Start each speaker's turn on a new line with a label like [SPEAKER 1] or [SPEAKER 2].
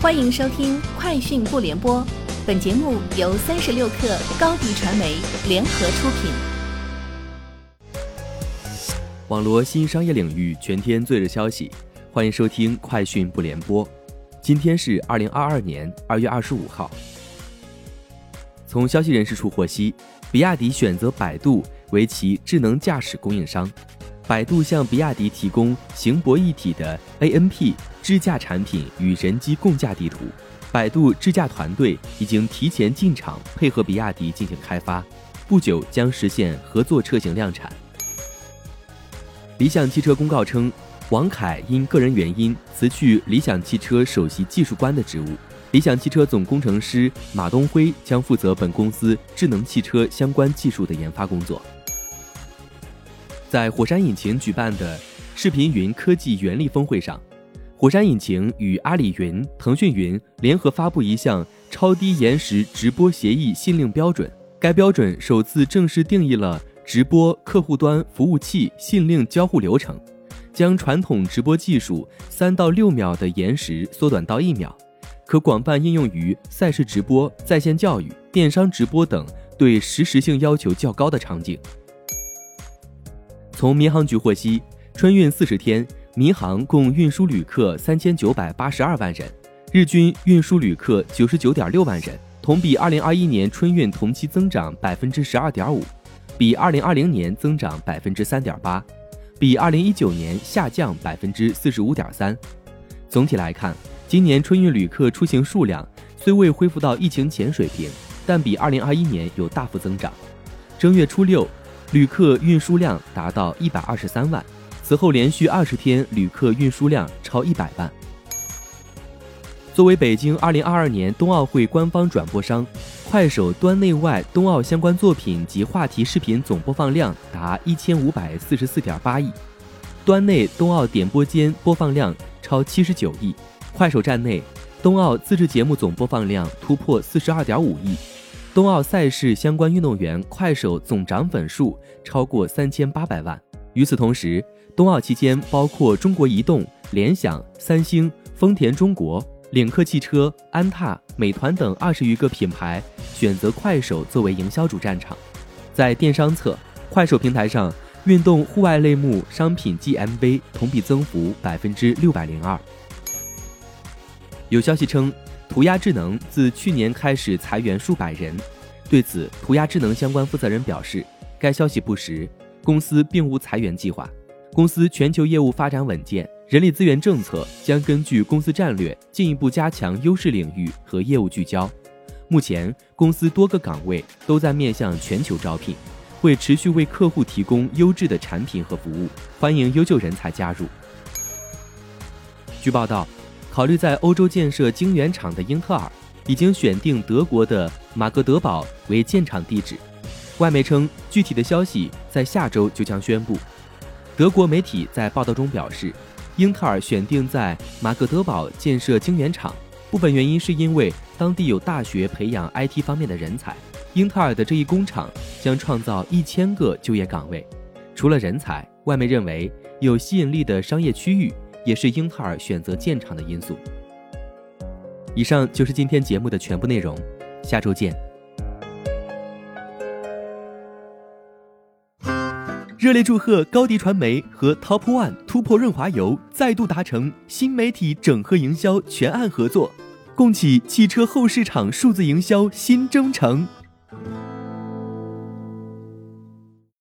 [SPEAKER 1] 欢迎收听《快讯不联播》，本节目由三十六克高低传媒联合出品。
[SPEAKER 2] 网罗新商业领域全天最热消息，欢迎收听《快讯不联播》。今天是二零二二年二月二十五号。从消息人士处获悉，比亚迪选择百度为其智能驾驶供应商。百度向比亚迪提供行博一体的 ANP 智驾产品与人机共驾地图。百度智驾团队已经提前进场配合比亚迪进行开发，不久将实现合作车型量产。理想汽车公告称，王凯因个人原因辞去理想汽车首席技术官的职务，理想汽车总工程师马东辉将负责本公司智能汽车相关技术的研发工作。在火山引擎举办的视频云科技原力峰会上，火山引擎与阿里云、腾讯云联合发布一项超低延时直播协议信令标准。该标准首次正式定义了直播客户端服务器信令交互流程，将传统直播技术三到六秒的延时缩短到一秒，可广泛应用于赛事直播、在线教育、电商直播等对实时性要求较高的场景。从民航局获悉，春运四十天，民航共运输旅客三千九百八十二万人，日均运输旅客九十九点六万人，同比二零二一年春运同期增长百分之十二点五，比二零二零年增长百分之三点八，比二零一九年下降百分之四十五点三。总体来看，今年春运旅客出行数量虽未恢复到疫情前水平，但比二零二一年有大幅增长。正月初六。旅客运输量达到一百二十三万，此后连续二十天旅客运输量超一百万。作为北京二零二二年冬奥会官方转播商，快手端内外冬奥相关作品及话题视频总播放量达一千五百四十四点八亿，端内冬奥点播间播放量超七十九亿，快手站内冬奥自制节目总播放量突破四十二点五亿。冬奥赛事相关运动员快手总涨粉数超过三千八百万。与此同时，冬奥期间，包括中国移动、联想、三星、丰田中国、领克汽车、安踏、美团等二十余个品牌选择快手作为营销主战场。在电商侧，快手平台上运动户外类目商品 GMV 同比增幅百分之六百零二。有消息称。涂鸦智能自去年开始裁员数百人，对此，涂鸦智能相关负责人表示，该消息不实，公司并无裁员计划。公司全球业务发展稳健，人力资源政策将根据公司战略进一步加强优势领域和业务聚焦。目前，公司多个岗位都在面向全球招聘，会持续为客户提供优质的产品和服务，欢迎优秀人才加入。据报道。考虑在欧洲建设晶圆厂的英特尔，已经选定德国的马格德堡为建厂地址。外媒称，具体的消息在下周就将宣布。德国媒体在报道中表示，英特尔选定在马格德堡建设晶圆厂，部分原因是因为当地有大学培养 IT 方面的人才。英特尔的这一工厂将创造一千个就业岗位。除了人才，外媒认为有吸引力的商业区域。也是英特尔选择建厂的因素。以上就是今天节目的全部内容，下周见。热烈祝贺高迪传媒和 Top One 突破润滑油再度达成新媒体整合营销全案合作，共启汽车后市场数字营销新征程。